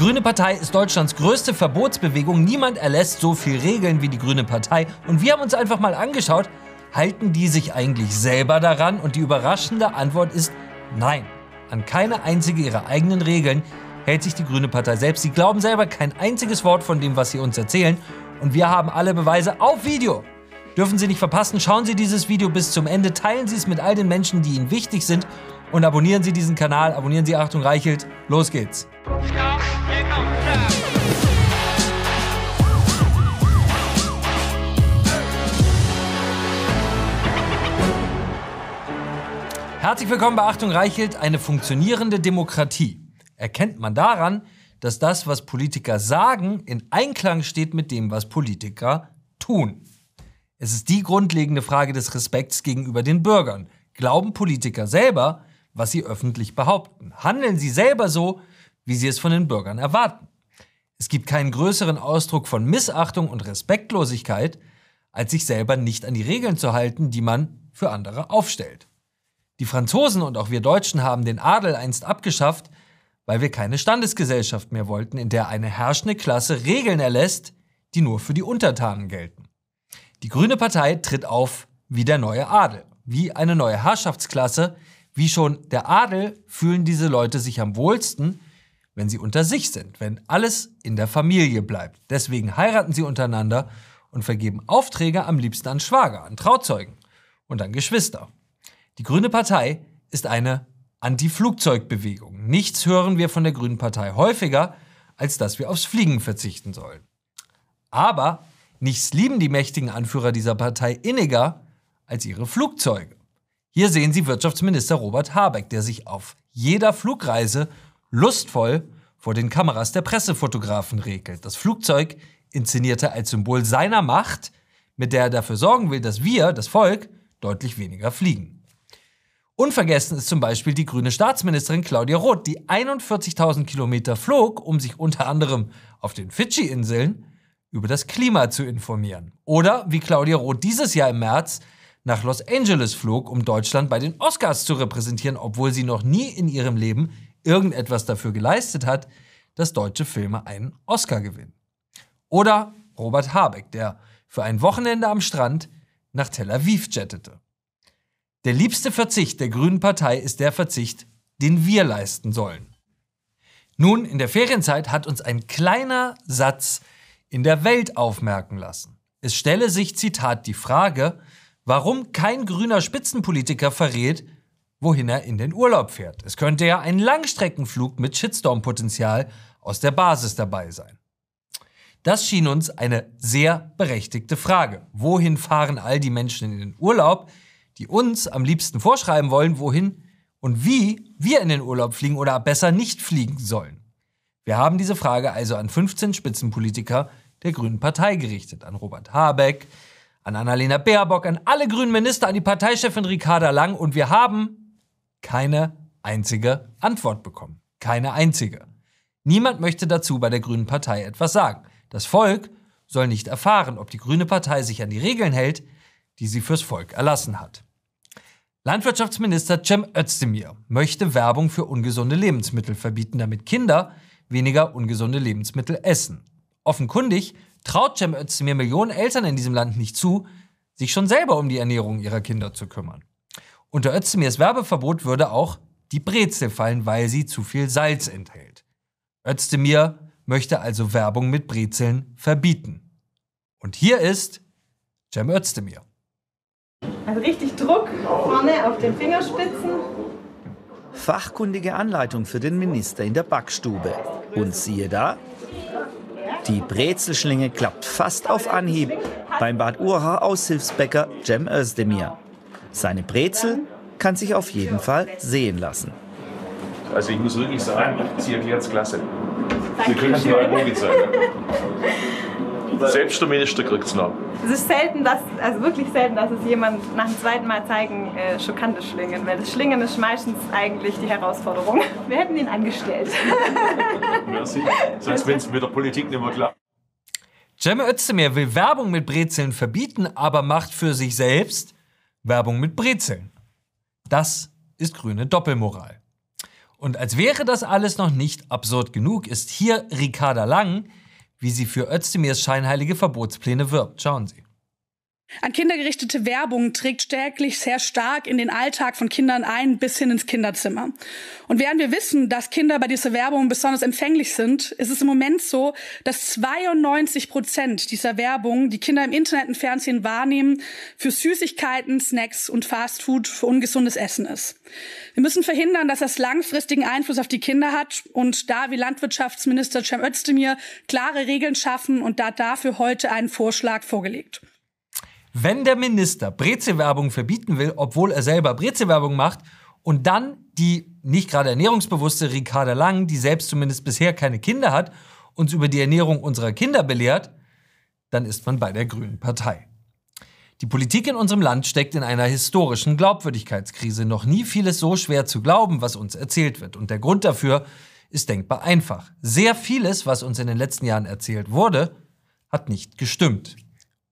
Grüne Partei ist Deutschlands größte Verbotsbewegung. Niemand erlässt so viel Regeln wie die Grüne Partei. Und wir haben uns einfach mal angeschaut, halten die sich eigentlich selber daran? Und die überraschende Antwort ist nein. An keine einzige ihrer eigenen Regeln hält sich die Grüne Partei selbst. Sie glauben selber kein einziges Wort von dem, was sie uns erzählen. Und wir haben alle Beweise auf Video. Dürfen Sie nicht verpassen, schauen Sie dieses Video bis zum Ende, teilen Sie es mit all den Menschen, die Ihnen wichtig sind und abonnieren Sie diesen Kanal, abonnieren Sie Achtung Reichelt. Los geht's. Herzlich willkommen bei Achtung Reichelt, eine funktionierende Demokratie. Erkennt man daran, dass das, was Politiker sagen, in Einklang steht mit dem, was Politiker tun. Es ist die grundlegende Frage des Respekts gegenüber den Bürgern. Glauben Politiker selber, was sie öffentlich behaupten? Handeln sie selber so, wie sie es von den Bürgern erwarten? Es gibt keinen größeren Ausdruck von Missachtung und Respektlosigkeit, als sich selber nicht an die Regeln zu halten, die man für andere aufstellt. Die Franzosen und auch wir Deutschen haben den Adel einst abgeschafft, weil wir keine Standesgesellschaft mehr wollten, in der eine herrschende Klasse Regeln erlässt, die nur für die Untertanen gelten. Die Grüne Partei tritt auf wie der neue Adel, wie eine neue Herrschaftsklasse, wie schon der Adel fühlen diese Leute sich am wohlsten, wenn sie unter sich sind, wenn alles in der Familie bleibt. Deswegen heiraten sie untereinander und vergeben Aufträge am liebsten an Schwager, an Trauzeugen und an Geschwister. Die Grüne Partei ist eine Anti-Flugzeugbewegung. Nichts hören wir von der Grünen Partei häufiger, als dass wir aufs Fliegen verzichten sollen. Aber nichts lieben die mächtigen Anführer dieser Partei inniger als ihre Flugzeuge. Hier sehen Sie Wirtschaftsminister Robert Habeck, der sich auf jeder Flugreise lustvoll vor den Kameras der Pressefotografen regelt. Das Flugzeug inszenierte als Symbol seiner Macht, mit der er dafür sorgen will, dass wir, das Volk, deutlich weniger fliegen. Unvergessen ist zum Beispiel die grüne Staatsministerin Claudia Roth, die 41.000 Kilometer flog, um sich unter anderem auf den Fidschi-Inseln über das Klima zu informieren. Oder wie Claudia Roth dieses Jahr im März nach Los Angeles flog, um Deutschland bei den Oscars zu repräsentieren, obwohl sie noch nie in ihrem Leben irgendetwas dafür geleistet hat, dass deutsche Filme einen Oscar gewinnen. Oder Robert Habeck, der für ein Wochenende am Strand nach Tel Aviv jettete. Der liebste Verzicht der Grünen Partei ist der Verzicht, den wir leisten sollen. Nun, in der Ferienzeit hat uns ein kleiner Satz in der Welt aufmerken lassen. Es stelle sich, Zitat, die Frage, warum kein grüner Spitzenpolitiker verrät, wohin er in den Urlaub fährt. Es könnte ja ein Langstreckenflug mit Shitstorm-Potenzial aus der Basis dabei sein. Das schien uns eine sehr berechtigte Frage. Wohin fahren all die Menschen in den Urlaub, die uns am liebsten vorschreiben wollen, wohin und wie wir in den Urlaub fliegen oder besser nicht fliegen sollen. Wir haben diese Frage also an 15 Spitzenpolitiker der Grünen Partei gerichtet, an Robert Habeck, an Annalena Baerbock, an alle grünen Minister, an die Parteichefin Ricarda Lang und wir haben keine einzige Antwort bekommen. Keine einzige. Niemand möchte dazu bei der Grünen Partei etwas sagen. Das Volk soll nicht erfahren, ob die Grüne Partei sich an die Regeln hält, die sie fürs Volk erlassen hat. Landwirtschaftsminister Cem Özdemir möchte Werbung für ungesunde Lebensmittel verbieten, damit Kinder weniger ungesunde Lebensmittel essen. Offenkundig traut Cem Özdemir Millionen Eltern in diesem Land nicht zu, sich schon selber um die Ernährung ihrer Kinder zu kümmern. Unter Özdemirs Werbeverbot würde auch die Brezel fallen, weil sie zu viel Salz enthält. Özdemir möchte also Werbung mit Brezeln verbieten. Und hier ist Cem Özdemir. Also richtig Druck vorne auf den Fingerspitzen. Fachkundige Anleitung für den Minister in der Backstube. Und siehe da, die Brezelschlinge klappt fast auf Anhieb beim Bad Urha Aushilfsbäcker Cem Özdemir. Seine Brezel kann sich auf jeden Fall sehen lassen. Also ich muss wirklich sagen, sie erklärt es klasse. Sie können es nur ein sein. Selbst der Minister kriegt es noch. Es ist selten, dass, also wirklich selten, dass es jemand nach dem zweiten Mal zeigen äh, schockante Schlingen, weil das Schlingen ist meistens eigentlich die Herausforderung. Wir hätten ihn angestellt. Merci. Sonst wenn es mit der Politik nicht mehr klar. Cem Özdemir will Werbung mit Brezeln verbieten, aber macht für sich selbst Werbung mit Brezeln. Das ist grüne Doppelmoral. Und als wäre das alles noch nicht absurd genug, ist hier Ricarda Lang, wie sie für Özdemirs scheinheilige Verbotspläne wirbt. Schauen Sie. An kindergerichtete Werbung trägt stärklich sehr stark in den Alltag von Kindern ein, bis hin ins Kinderzimmer. Und während wir wissen, dass Kinder bei dieser Werbung besonders empfänglich sind, ist es im Moment so, dass 92 Prozent dieser Werbung, die Kinder im Internet und Fernsehen wahrnehmen, für Süßigkeiten, Snacks und Fastfood, für ungesundes Essen ist. Wir müssen verhindern, dass das langfristigen Einfluss auf die Kinder hat und da wie Landwirtschaftsminister Cem Özdemir klare Regeln schaffen und da dafür heute einen Vorschlag vorgelegt. Wenn der Minister Brezelwerbung verbieten will, obwohl er selber Brezelwerbung macht, und dann die nicht gerade ernährungsbewusste Ricarda Lang, die selbst zumindest bisher keine Kinder hat, uns über die Ernährung unserer Kinder belehrt, dann ist man bei der Grünen Partei. Die Politik in unserem Land steckt in einer historischen Glaubwürdigkeitskrise. Noch nie fiel es so schwer zu glauben, was uns erzählt wird. Und der Grund dafür ist denkbar einfach. Sehr vieles, was uns in den letzten Jahren erzählt wurde, hat nicht gestimmt.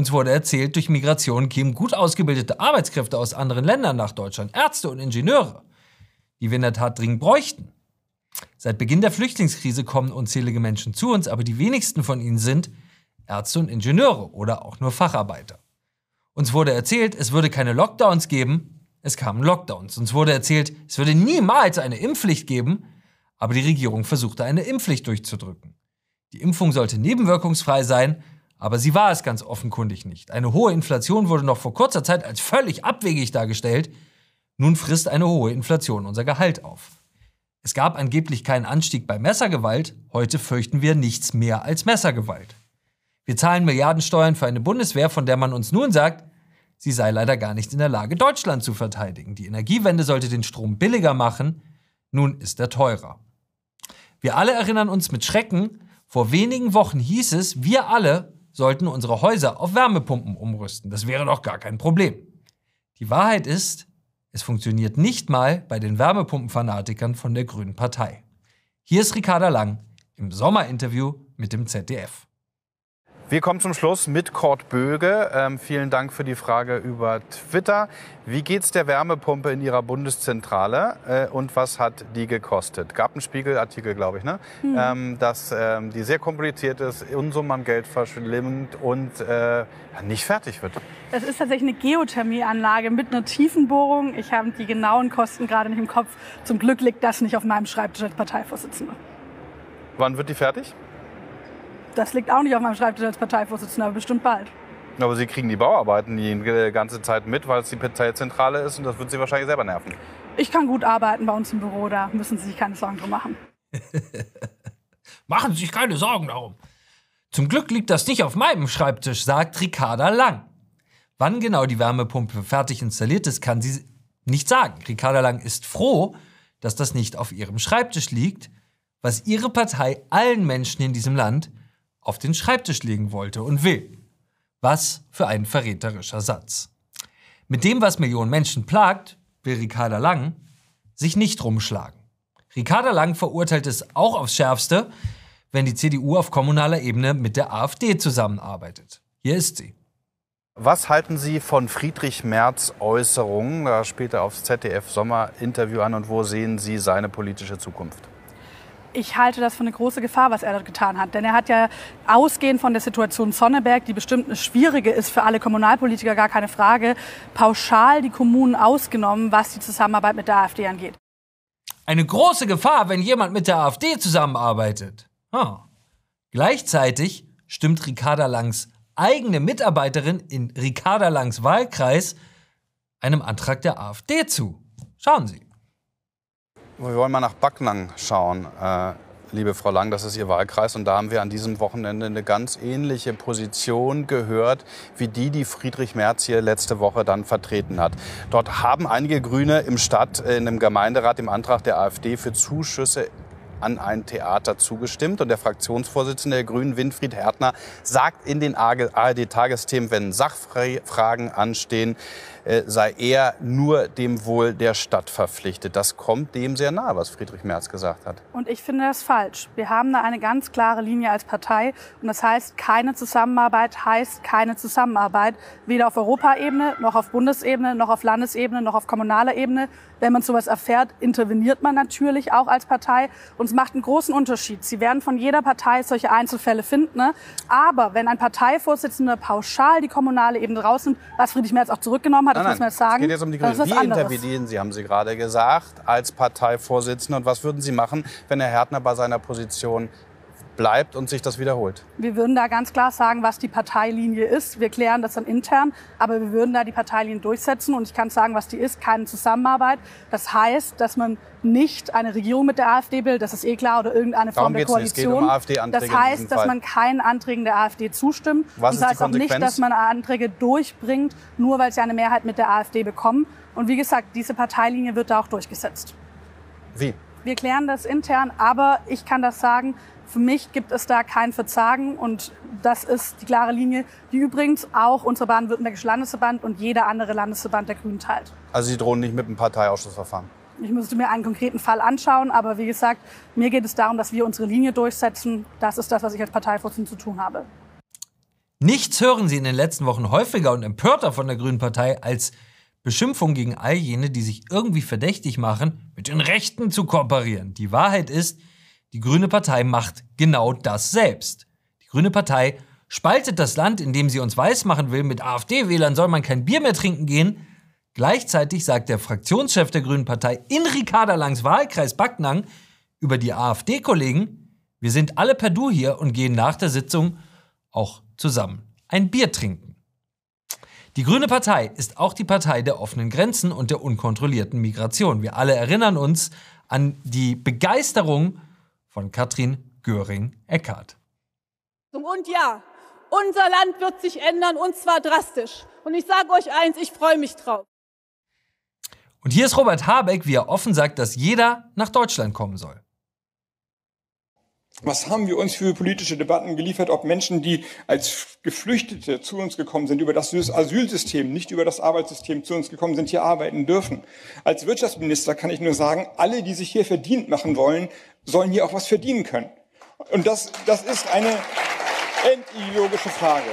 Uns wurde erzählt, durch Migration kämen gut ausgebildete Arbeitskräfte aus anderen Ländern nach Deutschland, Ärzte und Ingenieure, die wir in der Tat dringend bräuchten. Seit Beginn der Flüchtlingskrise kommen unzählige Menschen zu uns, aber die wenigsten von ihnen sind Ärzte und Ingenieure oder auch nur Facharbeiter. Uns wurde erzählt, es würde keine Lockdowns geben, es kamen Lockdowns. Uns wurde erzählt, es würde niemals eine Impfpflicht geben, aber die Regierung versuchte eine Impfpflicht durchzudrücken. Die Impfung sollte nebenwirkungsfrei sein, aber sie war es ganz offenkundig nicht. Eine hohe Inflation wurde noch vor kurzer Zeit als völlig abwegig dargestellt. Nun frisst eine hohe Inflation unser Gehalt auf. Es gab angeblich keinen Anstieg bei Messergewalt, heute fürchten wir nichts mehr als Messergewalt. Wir zahlen Milliardensteuern für eine Bundeswehr, von der man uns nun sagt, sie sei leider gar nicht in der Lage, Deutschland zu verteidigen. Die Energiewende sollte den Strom billiger machen, nun ist er teurer. Wir alle erinnern uns mit Schrecken, vor wenigen Wochen hieß es, wir alle sollten unsere Häuser auf Wärmepumpen umrüsten. Das wäre doch gar kein Problem. Die Wahrheit ist, es funktioniert nicht mal bei den Wärmepumpenfanatikern von der Grünen Partei. Hier ist Ricarda Lang im Sommerinterview mit dem ZDF. Wir kommen zum Schluss mit Kurt Böge. Ähm, vielen Dank für die Frage über Twitter. Wie geht es der Wärmepumpe in Ihrer Bundeszentrale äh, und was hat die gekostet? Gab einen Spiegelartikel, glaube ich, ne? Mhm. Ähm, dass ähm, die sehr kompliziert ist, Unsummen an Geld verschlimmt und äh, nicht fertig wird. Es ist tatsächlich eine Geothermieanlage mit einer Tiefenbohrung. Ich habe die genauen Kosten gerade nicht im Kopf. Zum Glück liegt das nicht auf meinem Schreibtisch als Parteivorsitzender. Wann wird die fertig? Das liegt auch nicht auf meinem Schreibtisch als Parteivorsitzender, aber bestimmt bald. Aber Sie kriegen die Bauarbeiten die ganze Zeit mit, weil es die Parteizentrale ist und das wird Sie wahrscheinlich selber nerven. Ich kann gut arbeiten bei uns im Büro, da müssen Sie sich keine Sorgen drum machen. machen Sie sich keine Sorgen darum. Zum Glück liegt das nicht auf meinem Schreibtisch, sagt Ricarda Lang. Wann genau die Wärmepumpe fertig installiert ist, kann sie nicht sagen. Ricarda Lang ist froh, dass das nicht auf ihrem Schreibtisch liegt, was ihre Partei allen Menschen in diesem Land auf den Schreibtisch legen wollte und will. Was für ein verräterischer Satz. Mit dem, was Millionen Menschen plagt, will Ricarda Lang sich nicht rumschlagen. Ricarda Lang verurteilt es auch aufs Schärfste, wenn die CDU auf kommunaler Ebene mit der AfD zusammenarbeitet. Hier ist sie. Was halten Sie von Friedrich Merz Äußerungen? Da spielt er aufs ZDF Sommerinterview an und wo sehen Sie seine politische Zukunft? Ich halte das für eine große Gefahr, was er dort getan hat. Denn er hat ja ausgehend von der Situation Sonneberg, die bestimmt eine schwierige ist für alle Kommunalpolitiker, gar keine Frage, pauschal die Kommunen ausgenommen, was die Zusammenarbeit mit der AfD angeht. Eine große Gefahr, wenn jemand mit der AfD zusammenarbeitet. Oh. Gleichzeitig stimmt Ricarda Langs eigene Mitarbeiterin in Ricarda Langs Wahlkreis einem Antrag der AfD zu. Schauen Sie. Wir wollen mal nach Backnang schauen, äh, liebe Frau Lang, das ist Ihr Wahlkreis. Und da haben wir an diesem Wochenende eine ganz ähnliche Position gehört, wie die, die Friedrich Merz hier letzte Woche dann vertreten hat. Dort haben einige Grüne im Stadt, äh, in einem Gemeinderat im Antrag der AfD für Zuschüsse an ein Theater zugestimmt. Und der Fraktionsvorsitzende der Grünen, Winfried Härtner, sagt in den ARD-Tagesthemen, wenn Sachfragen anstehen, äh, sei er nur dem Wohl der Stadt verpflichtet. Das kommt dem sehr nahe, was Friedrich Merz gesagt hat. Und ich finde das falsch. Wir haben da eine ganz klare Linie als Partei. Und das heißt, keine Zusammenarbeit heißt keine Zusammenarbeit. Weder auf Europaebene, noch auf Bundesebene, noch auf Landesebene, noch auf kommunaler Ebene. Wenn man sowas erfährt, interveniert man natürlich auch als Partei. Und es macht einen großen Unterschied. Sie werden von jeder Partei solche Einzelfälle finden. Ne? Aber wenn ein Parteivorsitzender pauschal die kommunale Ebene rausnimmt, was Friedrich Merz auch zurückgenommen hat, Nein, das muss man jetzt sagen. Es geht jetzt um die ist Wie intervenieren Sie, haben Sie gerade gesagt, als Parteivorsitzender? Und was würden Sie machen, wenn Herr Härtner bei seiner Position bleibt und sich das wiederholt? Wir würden da ganz klar sagen, was die Parteilinie ist. Wir klären das dann intern, aber wir würden da die Parteilinie durchsetzen. Und ich kann sagen, was die ist, keine Zusammenarbeit. Das heißt, dass man nicht eine Regierung mit der AfD bildet, das ist eh klar, oder irgendeine Darum Form der geht's nicht. Koalition. um das heißt, dass man keinen Anträgen der AfD zustimmt. Was und ist das heißt auch nicht, dass man Anträge durchbringt, nur weil sie eine Mehrheit mit der AfD bekommen. Und wie gesagt, diese Parteilinie wird da auch durchgesetzt. Wie? Wir klären das intern, aber ich kann das sagen, für mich gibt es da kein Verzagen und das ist die klare Linie, die übrigens auch unser baden-württembergische Landesverband und jeder andere Landesverband der Grünen teilt. Also Sie drohen nicht mit einem Parteiausschussverfahren? Ich müsste mir einen konkreten Fall anschauen, aber wie gesagt, mir geht es darum, dass wir unsere Linie durchsetzen. Das ist das, was ich als Parteivorsitzende zu tun habe. Nichts hören Sie in den letzten Wochen häufiger und empörter von der Grünen Partei als Beschimpfung gegen all jene, die sich irgendwie verdächtig machen, mit den Rechten zu kooperieren. Die Wahrheit ist, die Grüne Partei macht genau das selbst. Die Grüne Partei spaltet das Land, indem sie uns weismachen will, mit AfD-Wählern soll man kein Bier mehr trinken gehen. Gleichzeitig sagt der Fraktionschef der Grünen Partei in Ricarda Langs Wahlkreis Backnang über die AfD-Kollegen, wir sind alle per Du hier und gehen nach der Sitzung auch zusammen ein Bier trinken. Die Grüne Partei ist auch die Partei der offenen Grenzen und der unkontrollierten Migration. Wir alle erinnern uns an die Begeisterung von Katrin Göring-Eckardt. Und ja, unser Land wird sich ändern und zwar drastisch. Und ich sage euch eins, ich freue mich drauf. Und hier ist Robert Habeck, wie er offen sagt, dass jeder nach Deutschland kommen soll. Was haben wir uns für politische Debatten geliefert, ob Menschen, die als Geflüchtete zu uns gekommen sind, über das Asylsystem, nicht über das Arbeitssystem zu uns gekommen sind, hier arbeiten dürfen? Als Wirtschaftsminister kann ich nur sagen, alle, die sich hier verdient machen wollen, sollen hier auch was verdienen können. Und das, das ist eine entideologische Frage.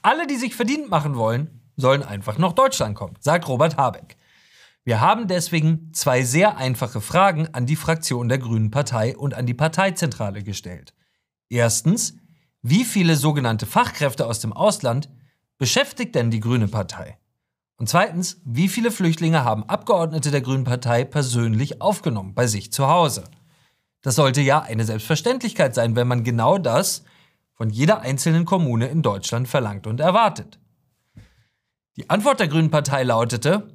Alle, die sich verdient machen wollen, sollen einfach nach Deutschland kommen, sagt Robert Habeck. Wir haben deswegen zwei sehr einfache Fragen an die Fraktion der Grünen Partei und an die Parteizentrale gestellt. Erstens, wie viele sogenannte Fachkräfte aus dem Ausland beschäftigt denn die Grüne Partei? Und zweitens, wie viele Flüchtlinge haben Abgeordnete der Grünen Partei persönlich aufgenommen bei sich zu Hause? Das sollte ja eine Selbstverständlichkeit sein, wenn man genau das von jeder einzelnen Kommune in Deutschland verlangt und erwartet. Die Antwort der Grünen Partei lautete,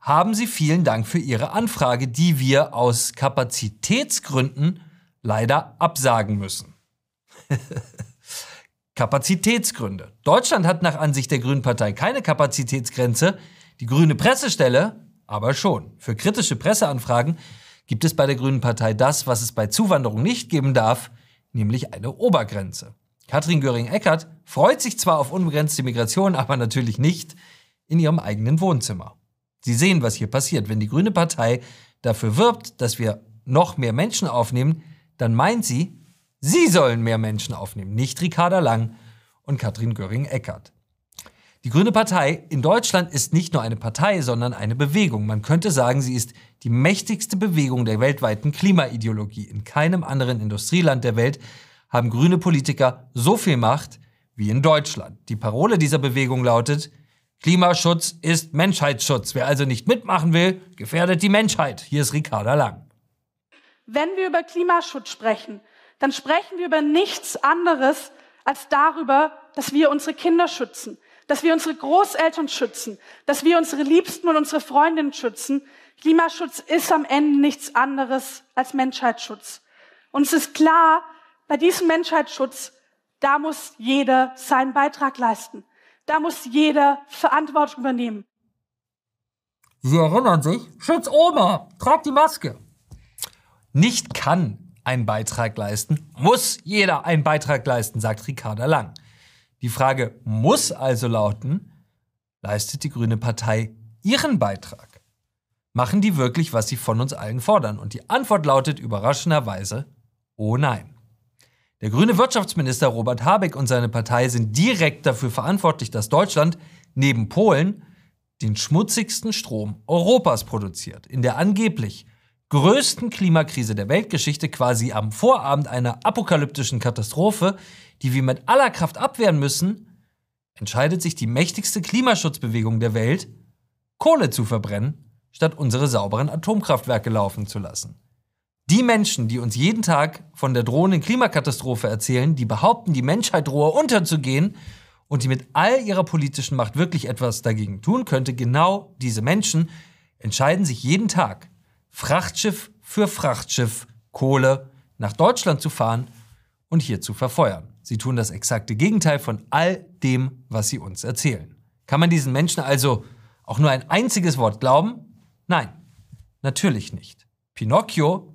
haben Sie vielen Dank für Ihre Anfrage, die wir aus Kapazitätsgründen leider absagen müssen. Kapazitätsgründe. Deutschland hat nach Ansicht der Grünen Partei keine Kapazitätsgrenze, die grüne Pressestelle aber schon. Für kritische Presseanfragen gibt es bei der Grünen Partei das, was es bei Zuwanderung nicht geben darf, nämlich eine Obergrenze. Katrin Göring-Eckardt freut sich zwar auf unbegrenzte Migration, aber natürlich nicht in ihrem eigenen Wohnzimmer. Sie sehen, was hier passiert. Wenn die Grüne Partei dafür wirbt, dass wir noch mehr Menschen aufnehmen, dann meint sie, sie sollen mehr Menschen aufnehmen, nicht Ricarda Lang und Katrin Göring-Eckardt. Die Grüne Partei in Deutschland ist nicht nur eine Partei, sondern eine Bewegung. Man könnte sagen, sie ist die mächtigste Bewegung der weltweiten Klimaideologie. In keinem anderen Industrieland der Welt haben grüne Politiker so viel Macht wie in Deutschland. Die Parole dieser Bewegung lautet, Klimaschutz ist Menschheitsschutz. Wer also nicht mitmachen will, gefährdet die Menschheit. Hier ist Ricarda Lang. Wenn wir über Klimaschutz sprechen, dann sprechen wir über nichts anderes als darüber, dass wir unsere Kinder schützen, dass wir unsere Großeltern schützen, dass wir unsere Liebsten und unsere Freundinnen schützen. Klimaschutz ist am Ende nichts anderes als Menschheitsschutz. Und es ist klar, bei diesem Menschheitsschutz, da muss jeder seinen Beitrag leisten. Da muss jeder Verantwortung übernehmen. Sie erinnern sich? Schutz Oma, tragt die Maske. Nicht kann einen Beitrag leisten, muss jeder einen Beitrag leisten, sagt Ricarda Lang. Die Frage muss also lauten, leistet die Grüne Partei ihren Beitrag? Machen die wirklich, was sie von uns allen fordern? Und die Antwort lautet überraschenderweise, oh nein. Der grüne Wirtschaftsminister Robert Habeck und seine Partei sind direkt dafür verantwortlich, dass Deutschland neben Polen den schmutzigsten Strom Europas produziert, in der angeblich größten Klimakrise der Weltgeschichte, quasi am Vorabend einer apokalyptischen Katastrophe, die wir mit aller Kraft abwehren müssen, entscheidet sich die mächtigste Klimaschutzbewegung der Welt, Kohle zu verbrennen, statt unsere sauberen Atomkraftwerke laufen zu lassen. Die Menschen, die uns jeden Tag von der drohenden Klimakatastrophe erzählen, die behaupten, die Menschheit drohe unterzugehen und die mit all ihrer politischen Macht wirklich etwas dagegen tun könnte, genau diese Menschen entscheiden sich jeden Tag Frachtschiff für Frachtschiff Kohle nach Deutschland zu fahren und hier zu verfeuern. Sie tun das exakte Gegenteil von all dem, was sie uns erzählen. Kann man diesen Menschen also auch nur ein einziges Wort glauben? Nein, natürlich nicht. Pinocchio